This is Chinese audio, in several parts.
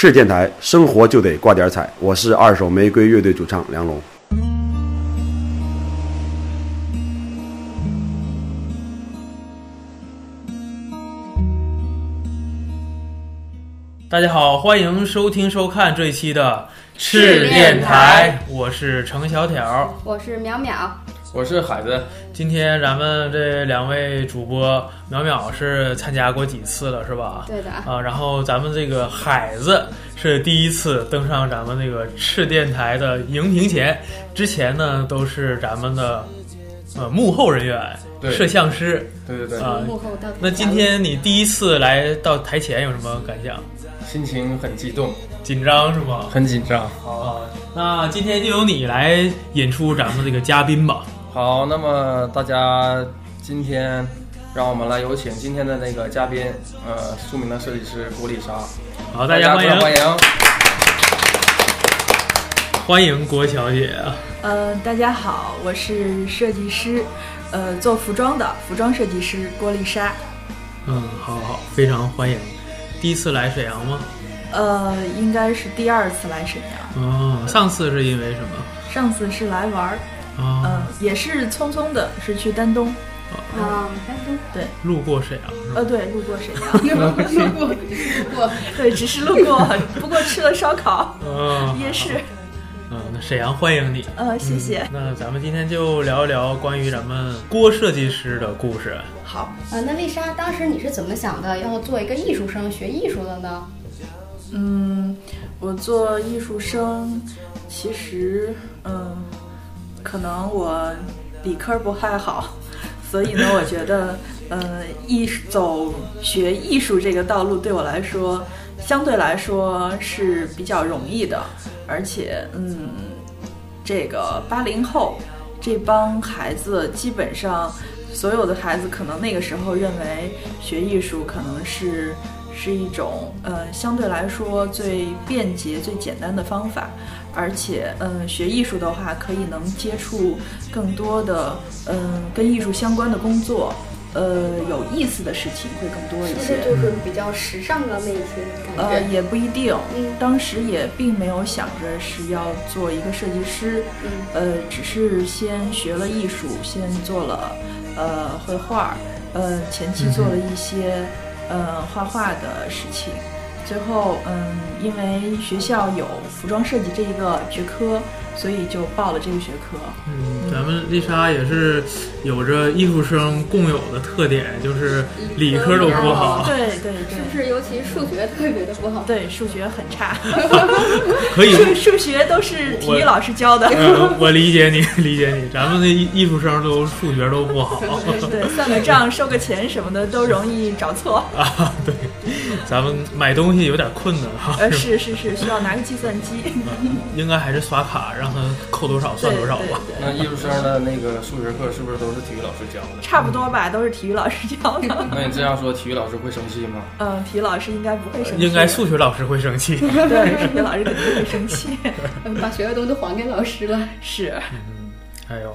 赤电台，生活就得挂点彩。我是二手玫瑰乐队主唱梁龙。大家好，欢迎收听收看这一期的赤电台，我是程小挑，我是淼淼，我是海子。今天咱们这两位主播，淼淼是参加过几次了，是吧？对的啊。然后咱们这个海子是第一次登上咱们那个赤电台的荧屏前，之前呢都是咱们的呃幕后人员，摄像师。对对对。啊，幕后到那今天你第一次来到台前有什么感想？心情很激动，紧张是吗？很紧张。好，那今天就由你来引出咱们这个嘉宾吧。好，那么大家今天让我们来有请今天的那个嘉宾，呃，著名的设计师郭丽莎。好，大家欢迎欢迎欢迎郭小姐。呃，大家好，我是设计师，呃，做服装的服装设计师郭丽莎。嗯，好好，非常欢迎。第一次来沈阳吗？呃，应该是第二次来沈阳。哦，上次是因为什么？上次是来玩儿，嗯，也是匆匆的，是去丹东。啊，丹东，对，路过沈阳。呃，对，路过沈阳，路过，路过，对，只是路过，不过吃了烧烤，嗯，夜市。嗯，那沈阳欢迎你。呃，谢谢。那咱们今天就聊一聊关于咱们郭设计师的故事。好，啊，那丽莎，当时你是怎么想的，要做一个艺术生，学艺术的呢？嗯，我做艺术生，其实，嗯，可能我理科不太好，所以呢，我觉得，呃，艺走学艺术这个道路对我来说，相对来说是比较容易的。而且，嗯，这个八零后这帮孩子，基本上所有的孩子，可能那个时候认为学艺术可能是是一种呃相对来说最便捷、最简单的方法。而且，嗯，学艺术的话，可以能接触更多的嗯跟艺术相关的工作。呃，有意思的事情会更多一些，就是比较时尚的那些感觉。呃，也不一定，嗯，当时也并没有想着是要做一个设计师，嗯，呃，只是先学了艺术，先做了呃绘画，呃，前期做了一些呃画画的事情，最后嗯，因为学校有服装设计这一个学科。所以就报了这个学科。嗯，咱们丽莎也是有着艺术生共有的特点，就是理科都不好。对对对，是不是？尤其数学特别的不好。对，数学很差。可以。数数学都是体育老师教的。我理解你，理解你。咱们的艺术生都数学都不好。对，算个账、收个钱什么的都容易找错。啊，对。咱们买东西有点困难哈。呃，是是是，需要拿个计算机。应该还是刷卡让他。扣多少算多少吧。那艺术生的那个数学课是不是都是体育老师教的？差不多吧，都是体育老师教的。那你这样说，体育老师会生气吗？嗯，体育老师应该不会生气。应该数学老师会生气。对，数学老师肯定会生气，把学的东西都还给老师了。是。嗯，哎呦，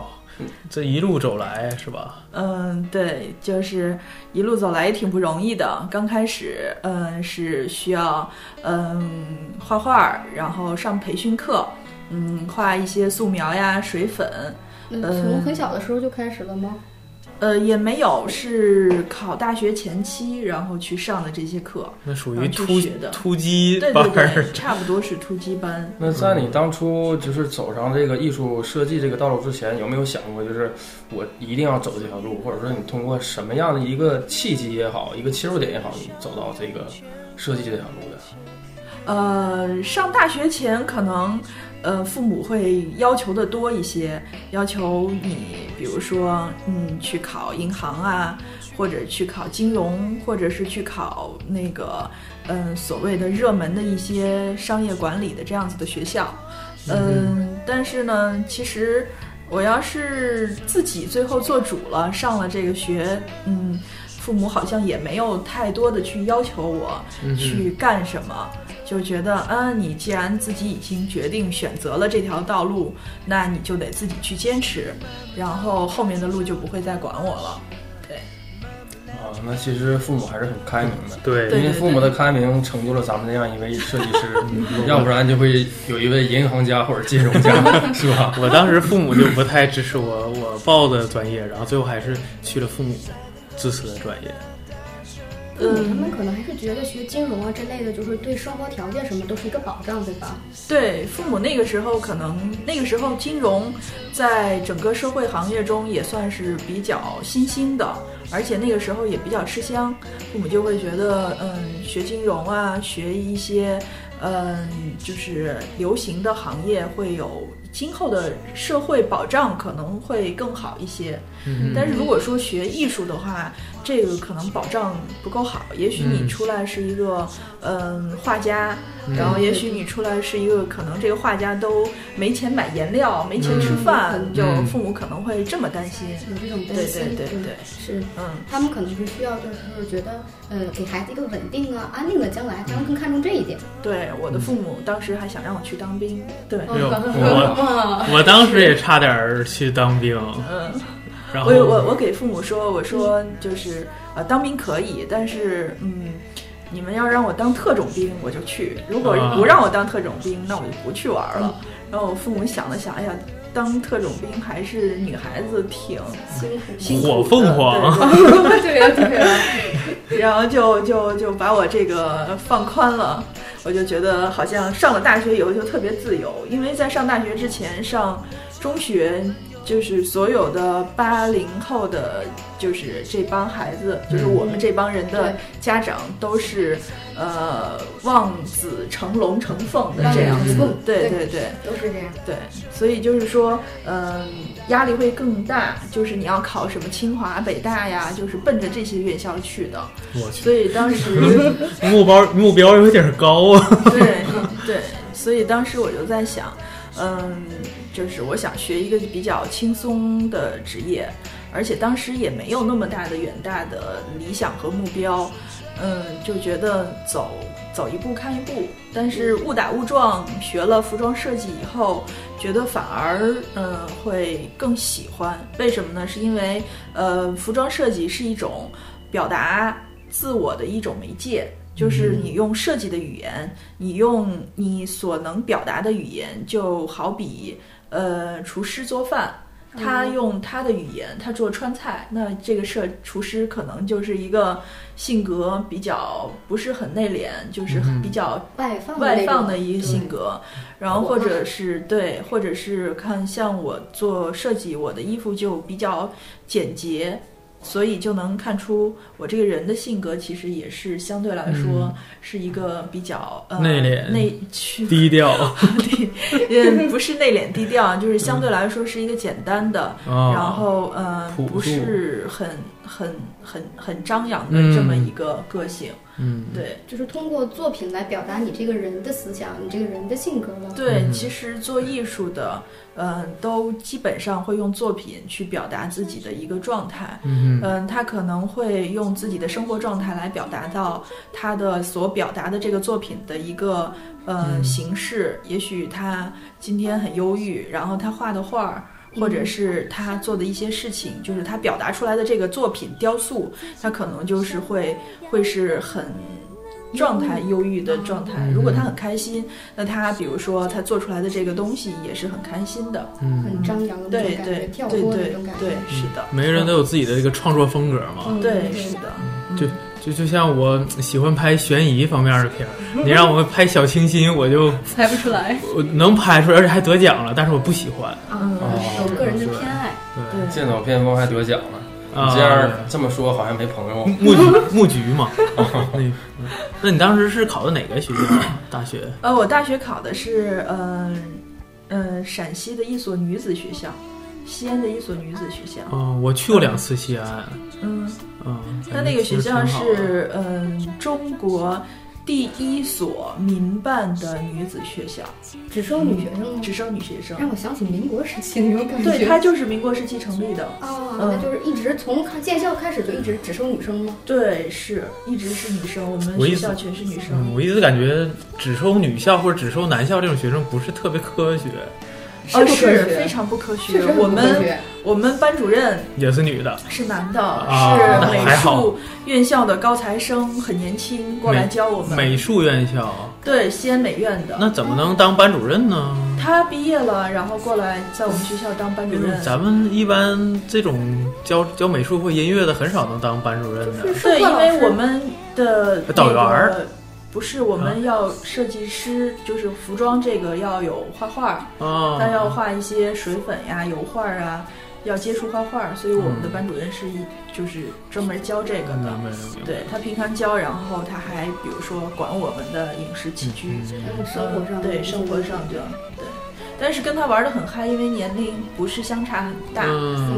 这一路走来是吧？嗯，对，就是一路走来也挺不容易的。刚开始，嗯，是需要嗯画画，然后上培训课。嗯，画一些素描呀、水粉。嗯从很小的时候就开始了吗？呃，也没有，是考大学前期，然后去上的这些课。那属于突的突击班儿，差不多是突击班。那在你当初就是走上这个艺术设计这个道路之前，有没有想过，就是我一定要走这条路，或者说你通过什么样的一个契机也好，一个切入点也好，你走到这个设计这条路的？呃，上大学前可能。呃，父母会要求的多一些，要求你，比如说，嗯，去考银行啊，或者去考金融，或者是去考那个，嗯，所谓的热门的一些商业管理的这样子的学校。嗯，但是呢，其实我要是自己最后做主了，上了这个学，嗯，父母好像也没有太多的去要求我去干什么。就觉得，嗯，你既然自己已经决定选择了这条道路，那你就得自己去坚持，然后后面的路就不会再管我了。对，啊，那其实父母还是很开明的。对，因为父母的开明成就了咱们这样一位设计师，要不然就会有一位银行家或者金融家，是吧？我当时父母就不太支持我我报的专业，然后最后还是去了父母支持的专业。嗯，他们可能还是觉得学金融啊这类的，就是对生活条件什么都是一个保障，对吧？对，父母那个时候可能那个时候金融在整个社会行业中也算是比较新兴的，而且那个时候也比较吃香，父母就会觉得，嗯，学金融啊，学一些，嗯，就是流行的行业会有。今后的社会保障可能会更好一些，但是如果说学艺术的话，这个可能保障不够好。也许你出来是一个嗯画家，然后也许你出来是一个可能这个画家都没钱买颜料，没钱吃饭，就父母可能会这么担心，有这种担心。对对对对，是嗯，他们可能是需要就是觉得呃给孩子一个稳定啊安定的将来，他们更看重这一点。对，我的父母当时还想让我去当兵。对。我当时也差点去当兵，嗯，然后我我我给父母说，我说就是呃当兵可以，但是嗯，你们要让我当特种兵我就去，如果不让我当特种兵，那我就不去玩了。然后我父母想了想，哎呀，当特种兵还是女孩子挺辛苦，火凤凰，对呀对呀，然后就就就把我这个放宽了。我就觉得好像上了大学以后就特别自由，因为在上大学之前上中学，就是所有的八零后的，就是这帮孩子，就是我们这帮人的家长都是。呃，望子成龙成凤的这样子，对对对，都是这样。对，所以就是说，嗯，压力会更大，就是你要考什么清华、北大呀，就是奔着这些院校去的。我去。所以当时 目标目标有点高啊。对对，所以当时我就在想，嗯，就是我想学一个比较轻松的职业，而且当时也没有那么大的远大的理想和目标。嗯，就觉得走走一步看一步，但是误打误撞学了服装设计以后，觉得反而嗯会更喜欢。为什么呢？是因为呃，服装设计是一种表达自我的一种媒介，就是你用设计的语言，你用你所能表达的语言，就好比呃厨师做饭。他用他的语言，他做川菜，那这个设厨师可能就是一个性格比较不是很内敛，就是比较外放外放的一个性格。然后或者是对，或者是看像我做设计，我的衣服就比较简洁。所以就能看出我这个人的性格，其实也是相对来说是一个比较呃内敛、内 低调。低，嗯，不是内敛低调，就是相对来说是一个简单的，然后呃，不是很很很很张扬的这么一个个性。嗯，对，就是通过作品来表达你这个人的思想，你这个人的性格了。对，其实做艺术的，嗯，都基本上会用作品去表达自己的一个状态。嗯嗯，他可能会用自己的生活状态来表达到他的所表达的这个作品的一个呃形式。也许他今天很忧郁，然后他画的画儿。或者是他做的一些事情，就是他表达出来的这个作品雕塑，他可能就是会会是很状态忧郁的状态。如果他很开心，那他比如说他做出来的这个东西也是很开心的，很张扬的那种感觉，跳脱那种感觉。对，是的。每个人都有自己的这个创作风格嘛。对，是的。就就就像我喜欢拍悬疑方面的片儿，你让我拍小清新，我就 拍不出来。我能拍出来，而且还得奖了，但是我不喜欢。嗯，有个人的偏爱。对，剑走偏锋还得奖了。你这样这么说，好像没朋友。木局木 局嘛。那那你当时是考的哪个学校？大学？呃，我大学考的是呃嗯陕西的一所女子学校，西安的一所女子学校。哦，我去过两次西安。嗯嗯，他那个学校是嗯中国。第一所民办的女子学校，只收女学生吗，只收女学生，让我想起民国时期那种感觉。对，它就是民国时期成立的。哦，那就是一直从建校开始就一直只收女生吗？对，是一直是女生，我们学校全是女生。我一直感觉只收女校或者只收男校这种学生不是特别科学。呃，是是非常不科学。我们我们班主任也是女的，是男的，啊是美术院校的高材生，很年轻，过来教我们。美术院校，对，西安美院的。那怎么能当班主任呢？他毕业了，然后过来在我们学校当班主任。咱们一般这种教教美术或音乐的，很少能当班主任的。对，因为我们的导员儿。不是，我们要设计师，就是服装这个要有画画，他要画一些水粉呀、油画啊，要接触画画，所以我们的班主任是一就是专门教这个的。对他平常教，然后他还比如说管我们的饮食起居，生活上对生活上的对。但是跟他玩的很嗨，因为年龄不是相差很大。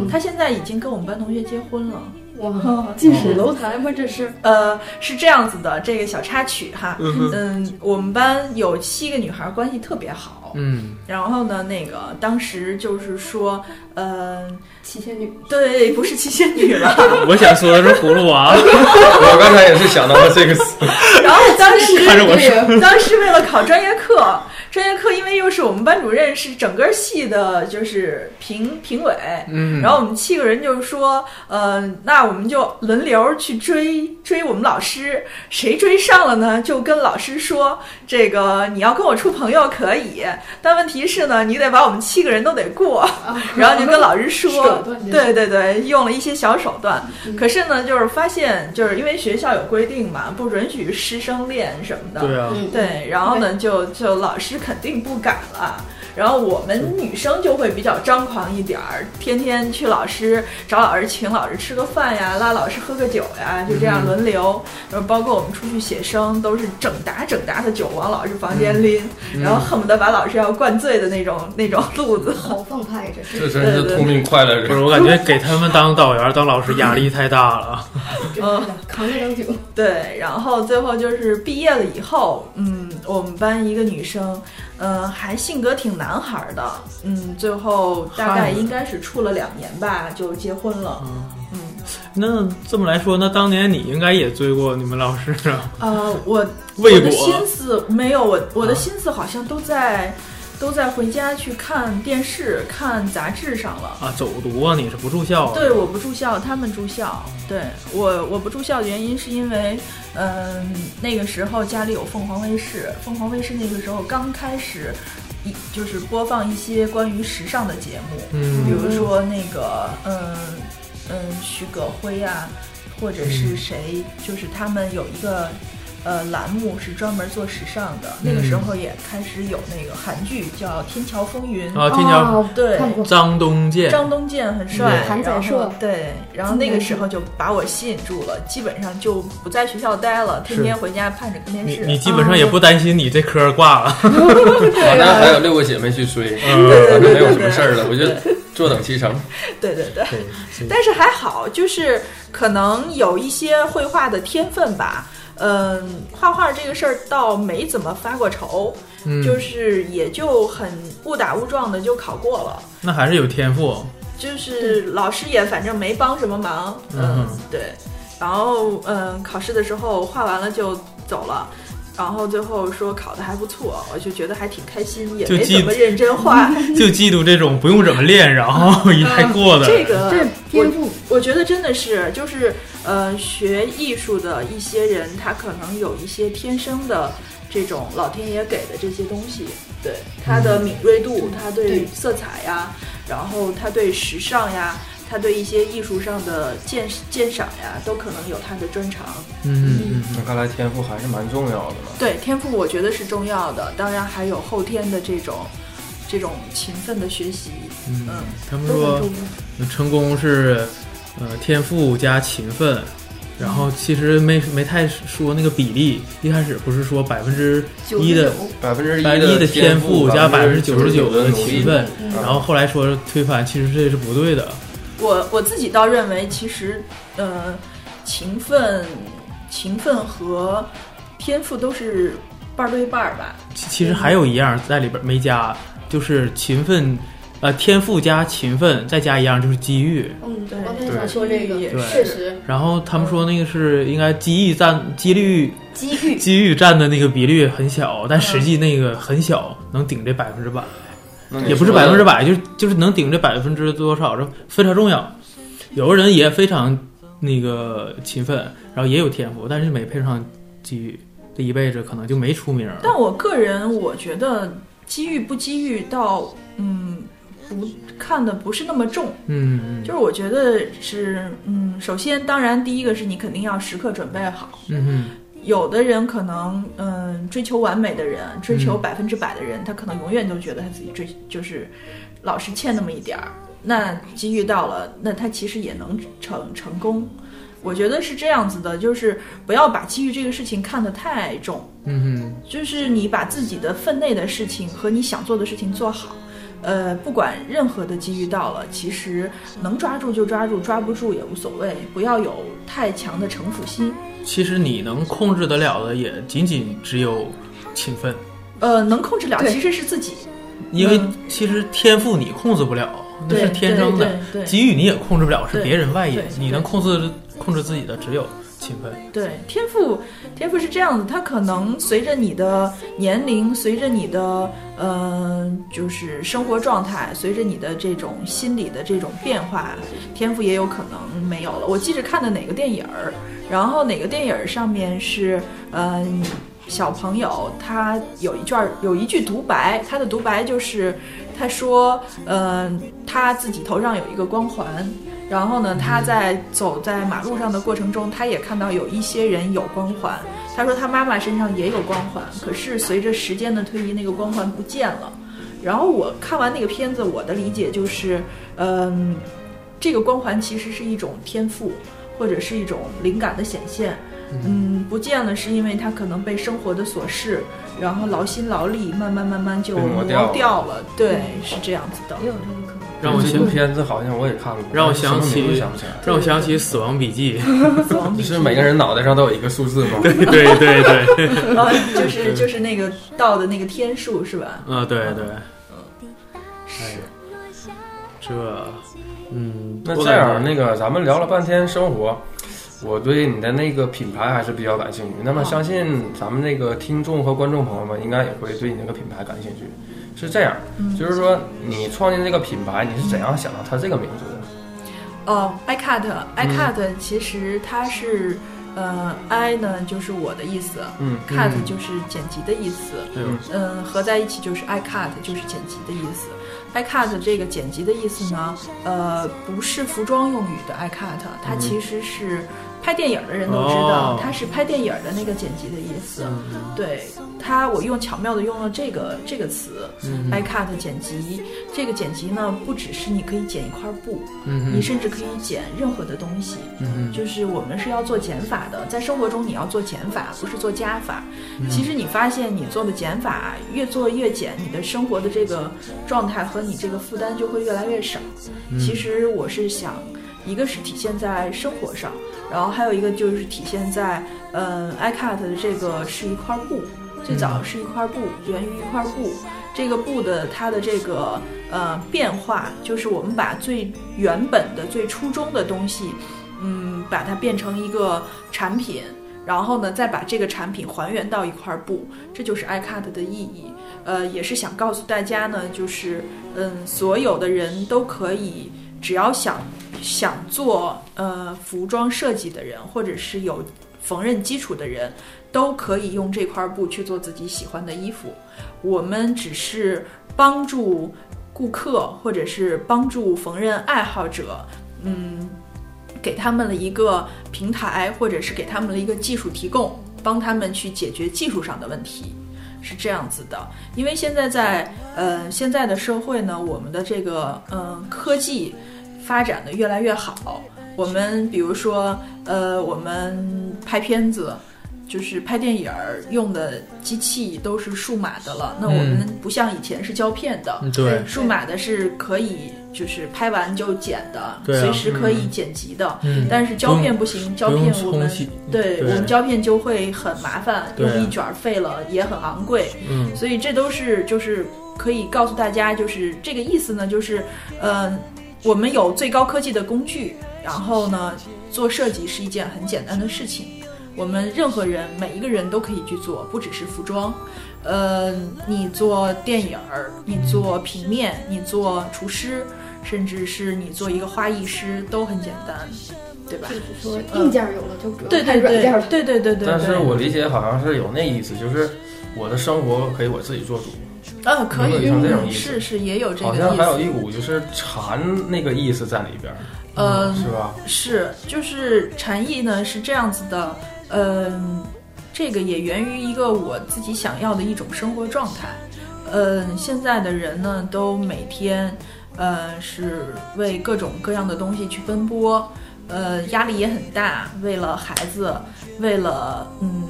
他现在已经跟我们班同学结婚了。哇，近水楼台吗？这是？呃，是这样子的，这个小插曲哈。嗯，我们班有七个女孩，关系特别好。嗯，然后呢，那个当时就是说，嗯，七仙女，对，不是七仙女了。我想说的是葫芦娃。我刚才也是想到了这个词。然后当时看着我，当时为了考专业课。专业课，因为又是我们班主任，是整个系的，就是评评委。嗯，然后我们七个人就是说，呃，那我们就轮流去追追我们老师，谁追上了呢，就跟老师说，这个你要跟我处朋友可以，但问题是呢，你得把我们七个人都得过。然后就跟老师说，对对对，用了一些小手段。可是呢，就是发现，就是因为学校有规定嘛，不允许师生恋什么的。对啊，对，然后呢，就就老师。肯定不敢了。然后我们女生就会比较张狂一点儿，天天去老师找老师，请老师吃个饭呀，拉老师喝个酒呀，就这样轮流。然后包括我们出去写生，都是整沓整沓的酒往老师房间拎，然后恨不得把老师要灌醉的那种 那种路子。好放派，这是这真是痛并快乐着。不是，我感觉给他们当导员、当老师压力太大了。嗯，扛着当酒。对，然后最后就是毕业了以后，嗯，我们班一个女生。嗯，还性格挺男孩的，嗯，最后大概应该是处了两年吧，就结婚了。嗯，那这么来说，那当年你应该也追过你们老师啊？呃，我我的心思没有，我我的心思好像都在。都在回家去看电视、看杂志上了啊！走读啊？你是不住校？对，我不住校，他们住校。对我，我不住校的原因是因为，嗯，那个时候家里有凤凰卫视，凤凰卫视那个时候刚开始，一就是播放一些关于时尚的节目，嗯，比如说那个，嗯嗯，徐葛辉啊，或者是谁，就是他们有一个。呃，栏目是专门做时尚的。那个时候也开始有那个韩剧叫《天桥风云》啊，天桥对，张东健，张东健很帅，韩宰硕。对，然后那个时候就把我吸引住了，基本上就不在学校待了，天天回家盼着看电视。你基本上也不担心你这科挂了，反正还有六个姐妹去追，反正没有什么事儿了，我就坐等其成。对对对，但是还好，就是可能有一些绘画的天分吧。嗯，画画这个事儿倒没怎么发过愁，就是也就很误打误撞的就考过了。那还是有天赋，就是老师也反正没帮什么忙。嗯，对。然后嗯，考试的时候画完了就走了。然后最后说考的还不错，我就觉得还挺开心，也没怎么认真画。就嫉妒这种不用怎么练，然后一还过的。这个天赋，我觉得真的是，就是呃，学艺术的一些人，他可能有一些天生的这种老天爷给的这些东西，对他的敏锐度，他对色彩呀，然后他对时尚呀。他对一些艺术上的鉴鉴赏呀，都可能有他的专长。嗯嗯，那看来天赋还是蛮重要的嘛。对，天赋我觉得是重要的，当然还有后天的这种这种勤奋的学习。嗯，他们说成功是呃天赋加勤奋，然后其实没没太说那个比例，一开始不是说百分之一的百分之一的天赋加百分之九十九的勤奋，然后后来说推翻，其实这是不对的。我我自己倒认为，其实，呃，勤奋、勤奋和天赋都是半对半吧。其实还有一样在里边没加，就是勤奋，呃，天赋加勤奋再加一样就是机遇。嗯，对，我想说这个也确实。然后他们说那个是应该机遇占几率，机遇机遇占的那个比率很小，但实际那个很小，能顶这百分之百。也不是百分之百，就就是能顶这百分之多少，这非常重要。有的人也非常那个勤奋，然后也有天赋，但是没配上机遇，这一辈子可能就没出名。但我个人我觉得机遇不机遇，到嗯不看的不是那么重。嗯，就是我觉得是嗯，首先当然第一个是你肯定要时刻准备好。嗯有的人可能嗯追求完美的人，追求百分之百的人，他可能永远都觉得他自己追就是老是欠那么一点儿。那机遇到了，那他其实也能成成功。我觉得是这样子的，就是不要把机遇这个事情看得太重。嗯就是你把自己的分内的事情和你想做的事情做好。呃，不管任何的机遇到了，其实能抓住就抓住，抓不住也无所谓，不要有太强的城府心。其实你能控制得了的，也仅仅只有勤奋。呃，能控制了其实是自己，因为其实天赋你控制不了，那是天生的；机遇你也控制不了，是别人外因。你能控制控制自己的，只有勤奋。对，天赋，天赋是这样子，它可能随着你的年龄，随着你的嗯，就是生活状态，随着你的这种心理的这种变化，天赋也有可能没有了。我记着看的哪个电影儿。然后哪个电影儿上面是，嗯，小朋友他有一卷儿有一句独白，他的独白就是他说，嗯，他自己头上有一个光环，然后呢，他在走在马路上的过程中，他也看到有一些人有光环。他说他妈妈身上也有光环，可是随着时间的推移，那个光环不见了。然后我看完那个片子，我的理解就是，嗯，这个光环其实是一种天赋。或者是一种灵感的显现，嗯，不见了，是因为他可能被生活的琐事，然后劳心劳力，慢慢慢慢就磨掉了。对，是这样子的。也有这个可能。让我想片子好像我也看过，让我想起想不起来，让我想起《死亡笔记》。死亡笔记是每个人脑袋上都有一个数字吗？对对对对。啊，就是就是那个到的那个天数是吧？啊，对对。嗯，是。这。嗯，那这样，那个咱们聊了半天生活，我对你的那个品牌还是比较感兴趣。那么，相信咱们那个听众和观众朋友们应该也会对你那个品牌感兴趣。是这样，就是说你创建这个品牌，你是怎样想到它这个名字的？哦，iCut，iCut，其实它是，呃，i 呢就是我的意思，嗯，cut 就是剪辑的意思，嗯，合在一起就是 iCut，就是剪辑的意思。iCut 这个剪辑的意思呢，呃，不是服装用语的 iCut，它其实是。拍电影的人都知道，它是拍电影的那个剪辑的意思。对它，我用巧妙的用了这个这个词，i cut 剪辑。这个剪辑呢，不只是你可以剪一块布，你甚至可以剪任何的东西。就是我们是要做减法的，在生活中你要做减法，不是做加法。其实你发现你做的减法越做越减，你的生活的这个状态和你这个负担就会越来越少。其实我是想，一个是体现在生活上。然后还有一个就是体现在，嗯，iCut 的这个是一块布，最早是一块布，源于一块布。这个布的它的这个呃变化，就是我们把最原本的、最初衷的东西，嗯，把它变成一个产品，然后呢，再把这个产品还原到一块布，这就是 iCut 的意义。呃，也是想告诉大家呢，就是嗯，所有的人都可以。只要想想做呃服装设计的人，或者是有缝纫基础的人，都可以用这块布去做自己喜欢的衣服。我们只是帮助顾客，或者是帮助缝纫爱好者，嗯，给他们了一个平台，或者是给他们了一个技术提供，帮他们去解决技术上的问题，是这样子的。因为现在在呃现在的社会呢，我们的这个嗯科技。发展的越来越好，我们比如说，呃，我们拍片子，就是拍电影儿用的机器都是数码的了。那我们不像以前是胶片的，对，数码的是可以就是拍完就剪的，随时可以剪辑的。但是胶片不行，胶片我们对我们胶片就会很麻烦，用一卷废了也很昂贵。嗯，所以这都是就是可以告诉大家，就是这个意思呢，就是嗯。我们有最高科技的工具，然后呢，做设计是一件很简单的事情，我们任何人每一个人都可以去做，不只是服装。呃，你做电影儿，你做平面，你做厨师，甚至是你做一个花艺师，都很简单，对吧？就是说硬件有了，就对对对看软件了。对对对对。但是我理解好像是有那意思，就是我的生活可以我自己做主，啊，可以有这种意思是是也有这个意思好像还有。一股就是禅那个意思在里边儿，呃，是吧？是，就是禅意呢是这样子的，嗯、这个也源于一个我自己想要的一种生活状态。嗯、现在的人呢都每天，呃，是为各种各样的东西去奔波，呃，压力也很大，为了孩子，为了嗯，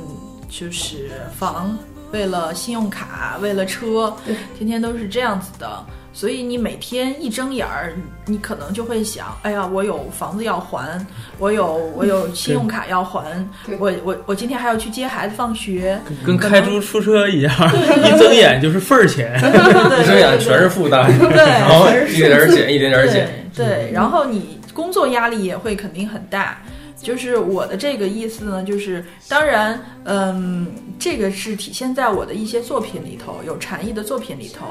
就是房，为了信用卡，为了车，天天都是这样子的。所以你每天一睁眼儿，你可能就会想，哎呀，我有房子要还，我有我有信用卡要还，我我我今天还要去接孩子放学，跟开出租车一样，一睁眼就是份儿钱。一睁眼全是负担，对 然后一点点减，一点点减。对对，然后你工作压力也会肯定很大。就是我的这个意思呢，就是当然，嗯，这个是体现在我的一些作品里头，有禅意的作品里头。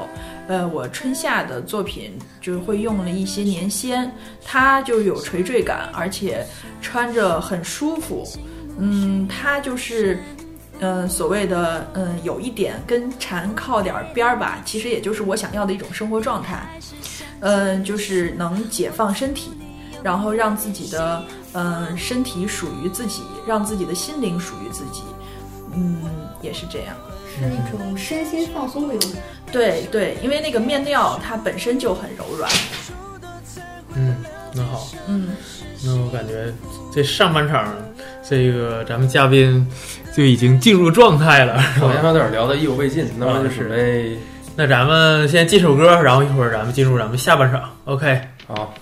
呃，我春夏的作品就会用了一些年鲜，它就有垂坠感，而且穿着很舒服。嗯，它就是。嗯，所谓的嗯，有一点跟禅靠点边儿吧，其实也就是我想要的一种生活状态。嗯，就是能解放身体，然后让自己的嗯身体属于自己，让自己的心灵属于自己。嗯，也是这样。是一种身心放松的一种对对，因为那个面料它本身就很柔软。嗯，那好，嗯，那我感觉这上半场，这个咱们嘉宾就已经进入状态了？好像有点聊得意犹未尽，那么就啊是那咱们先进首歌，然后一会儿咱们进入咱们下半场。OK，好。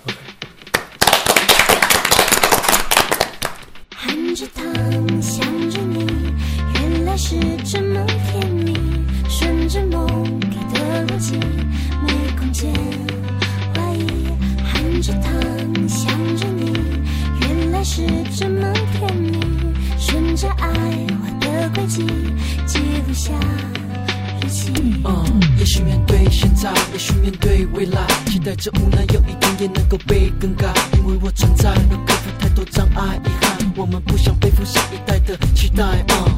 未来，期待着无奈有一天也能够被更改，因为我存在能克服太多障碍遗憾，我们不想背负下一代的期待。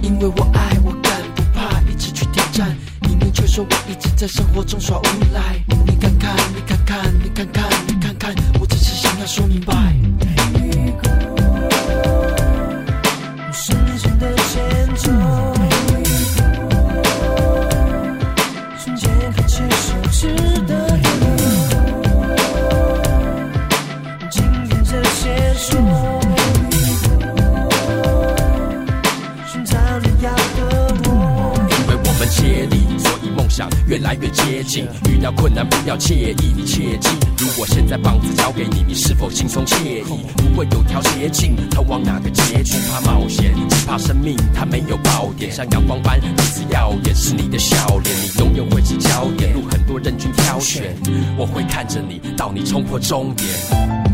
因为我爱我敢不怕，一直去挑战，你们却说我一直在生活中耍无赖。你看看，你看看，你看看，你看看，我只是想要说明白。越来越接近。遇到困难不要介意，你切记。如果现在棒子交给你，你是否轻松惬意？不会有条捷径，通往哪个结局？怕冒险，只怕生命它没有爆点。像阳光般如此耀眼，是你的笑脸，你永远会是焦点。路很多任君挑选，我会看着你，到你冲破终点。